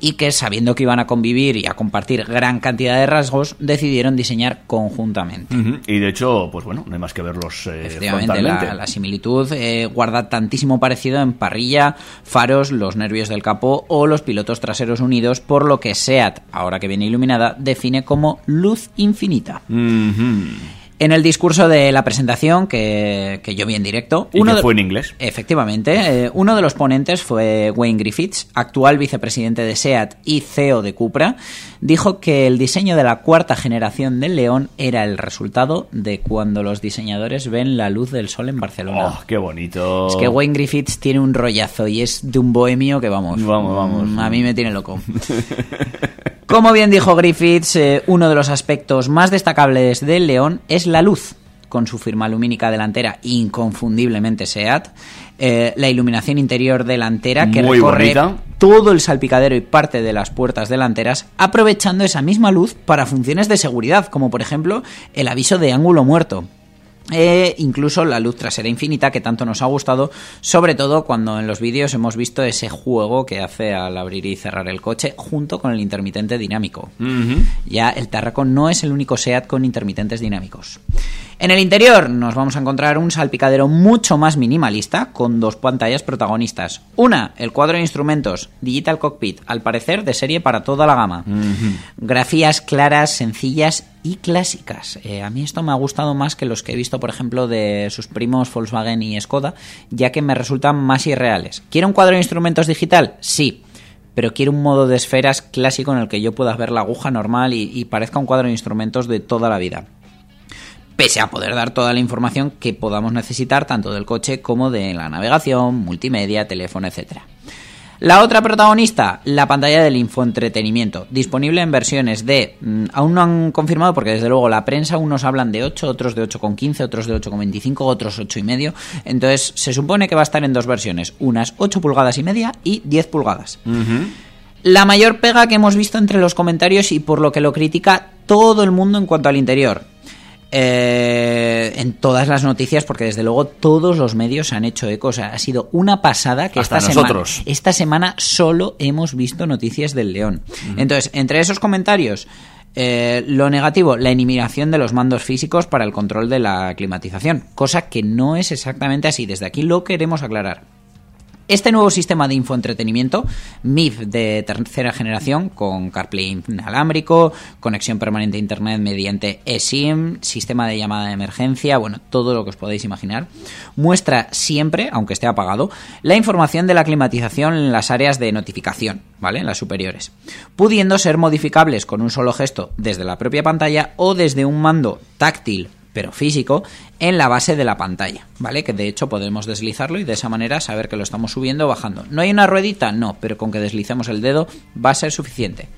y que sabiendo que iban a convivir y a compartir gran cantidad de rasgos, decidieron diseñar conjuntamente. Y de hecho, pues bueno, no hay más que verlos eh, Efectivamente, la, la similitud eh, guarda tantísimo parecido en parrilla, faros, los nervios del capó o los pilotos traseros unidos, por lo que SEAT, ahora que viene iluminada, define como luz infinita. Ujú. En el discurso de la presentación, que, que yo vi en directo, Y que de- fue en inglés. Efectivamente, eh, uno de los ponentes fue Wayne Griffiths, actual vicepresidente de SEAT y CEO de Cupra, dijo que el diseño de la cuarta generación del León era el resultado de cuando los diseñadores ven la luz del sol en Barcelona. Oh, qué bonito. Es que Wayne Griffiths tiene un rollazo y es de un bohemio que vamos. Vamos, vamos. mm, A mí me tiene loco. [laughs] Como bien dijo Griffiths, eh, uno de los aspectos más destacables del León es la luz, con su firma lumínica delantera inconfundiblemente SEAT, eh, la iluminación interior delantera que Muy recorre bonita. todo el salpicadero y parte de las puertas delanteras, aprovechando esa misma luz para funciones de seguridad, como por ejemplo el aviso de ángulo muerto. E incluso la luz trasera infinita que tanto nos ha gustado, sobre todo cuando en los vídeos hemos visto ese juego que hace al abrir y cerrar el coche junto con el intermitente dinámico. Ya el Tarraco no es el único SEAT con intermitentes dinámicos. En el interior nos vamos a encontrar un salpicadero mucho más minimalista con dos pantallas protagonistas. Una, el cuadro de instrumentos Digital Cockpit, al parecer de serie para toda la gama. Grafías claras, sencillas y clásicas. Eh, a mí esto me ha gustado más que los que he visto, por ejemplo, de sus primos Volkswagen y Skoda, ya que me resultan más irreales. ¿Quiero un cuadro de instrumentos digital? Sí pero quiero un modo de esferas clásico en el que yo pueda ver la aguja normal y, y parezca un cuadro de instrumentos de toda la vida. Pese a poder dar toda la información que podamos necesitar tanto del coche como de la navegación, multimedia, teléfono, etc. La otra protagonista, la pantalla del infoentretenimiento, disponible en versiones de... mm, aún no han confirmado porque desde luego la prensa unos hablan de 8, otros de 8,15, otros de 8,25, otros 8,5. Entonces se supone que va a estar en dos versiones, unas 8 pulgadas y media y 10 pulgadas. La mayor pega que hemos visto entre los comentarios y por lo que lo critica todo el mundo en cuanto al interior. Eh, en todas las noticias, porque desde luego todos los medios se han hecho eco. O sea, ha sido una pasada que Hasta esta semana, nosotros. esta semana solo hemos visto noticias del León. Entonces, entre esos comentarios, eh, lo negativo, la eliminación de los mandos físicos para el control de la climatización, cosa que no es exactamente así. Desde aquí lo queremos aclarar. Este nuevo sistema de infoentretenimiento, MIF de tercera generación, con CarPlay inalámbrico, conexión permanente a Internet mediante eSIM, sistema de llamada de emergencia, bueno, todo lo que os podéis imaginar, muestra siempre, aunque esté apagado, la información de la climatización en las áreas de notificación, ¿vale? En las superiores, pudiendo ser modificables con un solo gesto desde la propia pantalla o desde un mando táctil pero físico, en la base de la pantalla, ¿vale? Que de hecho podemos deslizarlo y de esa manera saber que lo estamos subiendo o bajando. ¿No hay una ruedita? No, pero con que deslicemos el dedo va a ser suficiente.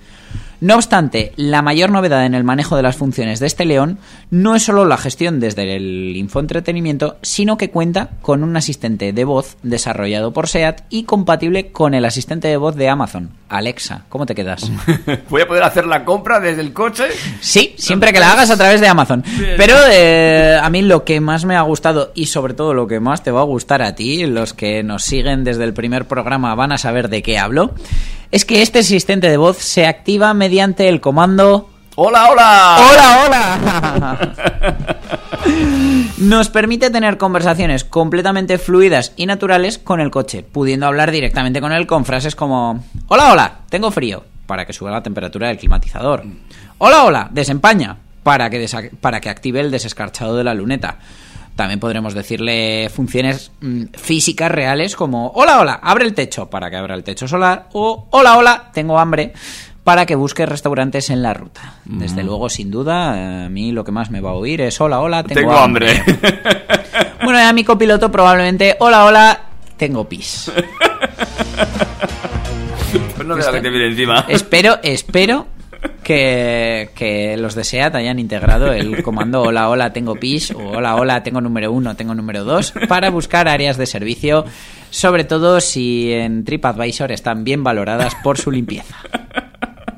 No obstante, la mayor novedad en el manejo de las funciones de este León no es solo la gestión desde el infoentretenimiento, sino que cuenta con un asistente de voz desarrollado por SEAT y compatible con el asistente de voz de Amazon, Alexa. ¿Cómo te quedas? [laughs] Voy a poder hacer la compra desde el coche. Sí, siempre que la hagas a través de Amazon. Pero eh, a mí lo que más me ha gustado y sobre todo lo que más te va a gustar a ti, los que nos siguen desde el primer programa van a saber de qué hablo, es que este asistente de voz se activa mediante el comando ¡Hola, hola! ¡Hola, [laughs] hola! Nos permite tener conversaciones completamente fluidas y naturales con el coche, pudiendo hablar directamente con él con frases como Hola, hola, tengo frío, para que suba la temperatura del climatizador. Hola, hola, desempaña, para que, para que active el desescarchado de la luneta. También podremos decirle funciones mm, físicas reales como Hola, hola, abre el techo para que abra el techo solar o Hola, hola, tengo hambre para que busque restaurantes en la ruta. Desde luego, sin duda, a mí lo que más me va a oír es Hola, hola, tengo, Tengo hambre. [laughs] Bueno, y a mi copiloto probablemente Hola, hola, tengo pis. [laughs] Pues no que te viene encima. espero, espero que, que los de SEAT hayan integrado el comando hola, hola, tengo pis o hola, hola, tengo número uno, tengo número dos para buscar áreas de servicio, sobre todo si en TripAdvisor están bien valoradas por su limpieza.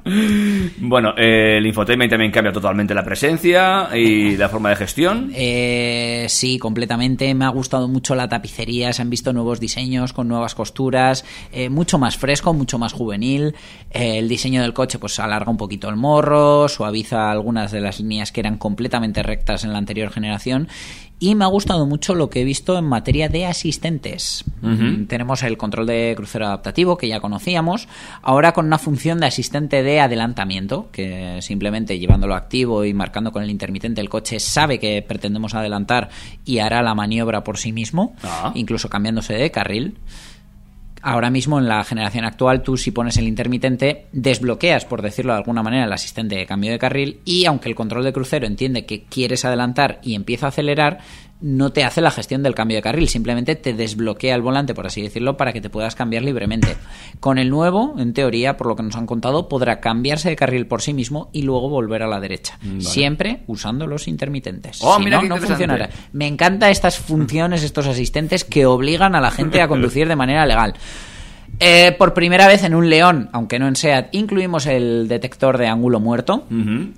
[laughs] Bueno, eh, el infotainment también cambia totalmente la presencia y la forma de gestión. Eh, sí, completamente. Me ha gustado mucho la tapicería. Se han visto nuevos diseños con nuevas costuras. eh, mucho más fresco, mucho más juvenil. Eh, el diseño del coche pues alarga un poquito el morro, suaviza algunas de las líneas que eran completamente rectas en la anterior generación. Y me ha gustado mucho lo que he visto en materia de asistentes. Mm, Tenemos el control de crucero adaptativo que ya conocíamos, ahora con una función de asistente de adelantamiento, que simplemente llevándolo activo y marcando con el intermitente el coche sabe que pretendemos adelantar y hará la maniobra por sí mismo, Ah. incluso cambiándose de carril. Ahora mismo en la generación actual tú si pones el intermitente desbloqueas, por decirlo de alguna manera, el asistente de cambio de carril y aunque el control de crucero entiende que quieres adelantar y empieza a acelerar, no te hace la gestión del cambio de carril, simplemente te desbloquea el volante, por así decirlo, para que te puedas cambiar libremente. Con el nuevo, en teoría, por lo que nos han contado, podrá cambiarse de carril por sí mismo y luego volver a la derecha, siempre usando los intermitentes. Oh, si mira no, no funcionará. Me encantan estas funciones, estos asistentes que obligan a la gente a conducir de manera legal. Eh, por primera vez en un León, aunque no en SEAT, incluimos el detector de ángulo muerto.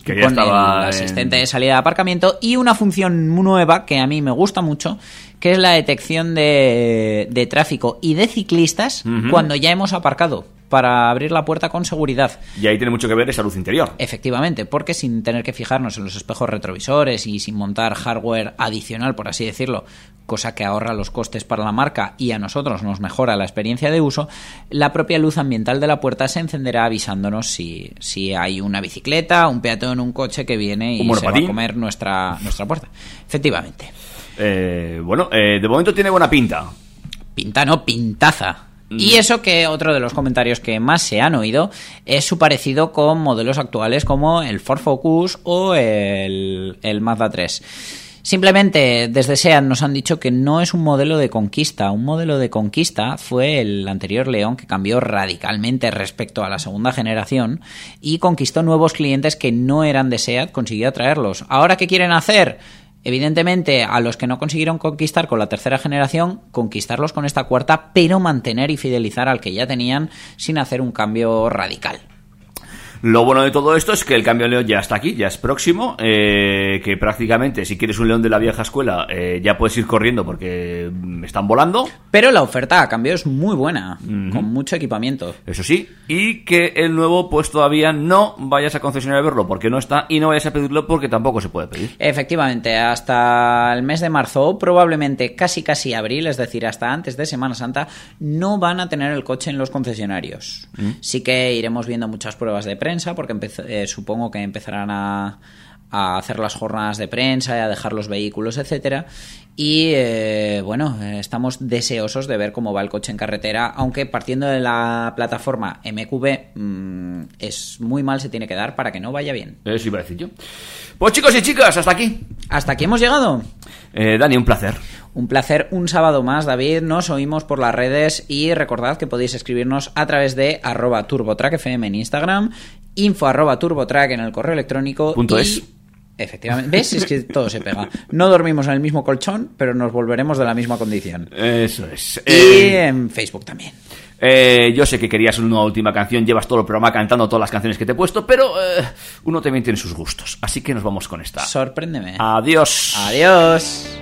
Que ya con el en- asistente de salida de aparcamiento y una función nueva que a mí me gusta mucho, que es la detección de, de tráfico y de ciclistas cuando ya hemos aparcado para abrir la puerta con seguridad. Y ahí tiene mucho que ver esa luz interior. Efectivamente, porque sin tener que fijarnos en los espejos retrovisores y sin montar hardware adicional, por así decirlo, cosa que ahorra los costes para la marca y a nosotros nos mejora la experiencia de uso, la propia luz ambiental de la puerta se encenderá avisándonos si, si hay una bicicleta, un peatón, un coche que viene y se va a comer nuestra, nuestra puerta. Efectivamente. Eh, bueno, eh, de momento tiene buena pinta. Pinta, no, pintaza. Y eso que otro de los comentarios que más se han oído es su parecido con modelos actuales como el Ford Focus o el, el Mazda 3. Simplemente desde SEAT nos han dicho que no es un modelo de conquista. Un modelo de conquista fue el anterior León que cambió radicalmente respecto a la segunda generación y conquistó nuevos clientes que no eran de SEAT, consiguió atraerlos. ¿Ahora qué quieren hacer? Evidentemente, a los que no consiguieron conquistar con la tercera generación, conquistarlos con esta cuarta, pero mantener y fidelizar al que ya tenían sin hacer un cambio radical. Lo bueno de todo esto es que el cambio de león ya está aquí, ya es próximo, eh, que prácticamente si quieres un león de la vieja escuela eh, ya puedes ir corriendo porque mm, están volando, Pero la oferta a cambio es muy buena, con mucho equipamiento. eso sí, y que el nuevo pues todavía no vayas a concesionar a verlo porque no está y no vayas a pedirlo porque tampoco se puede pedir. Efectivamente, hasta el mes de marzo, probablemente casi casi abril, es decir, hasta antes de Semana Santa, no van a tener el coche en los concesionarios. Sí que iremos viendo muchas pruebas de prensa, porque eh, supongo que empezarán a, a hacer las jornadas de prensa y a dejar los vehículos, etcétera. Y eh, bueno, eh, estamos deseosos de ver cómo va el coche en carretera, aunque partiendo de la plataforma MQB mm, es muy mal se tiene que dar para que no vaya bien. Eso iba a decir yo. Pues chicos y chicas, hasta aquí. Hasta aquí hemos llegado. Eh, Dani, un placer. Un placer un sábado más, David. Nos oímos por las redes y recordad que podéis escribirnos a través de arroba turbotrackfm en Instagram info arroba turbotrack en el correo electrónico. Punto y- es. Efectivamente. ¿Ves? Es que [laughs] todo se pega. No dormimos en el mismo colchón, pero nos volveremos de la misma condición. Eso es. Y Eh, en Facebook también. eh, yo sé que querías una última canción, llevas todo el programa cantando todas las canciones que te he puesto, pero eh, uno también tiene sus gustos. Así que nos vamos con esta. Sorpréndeme. Adiós. Adiós.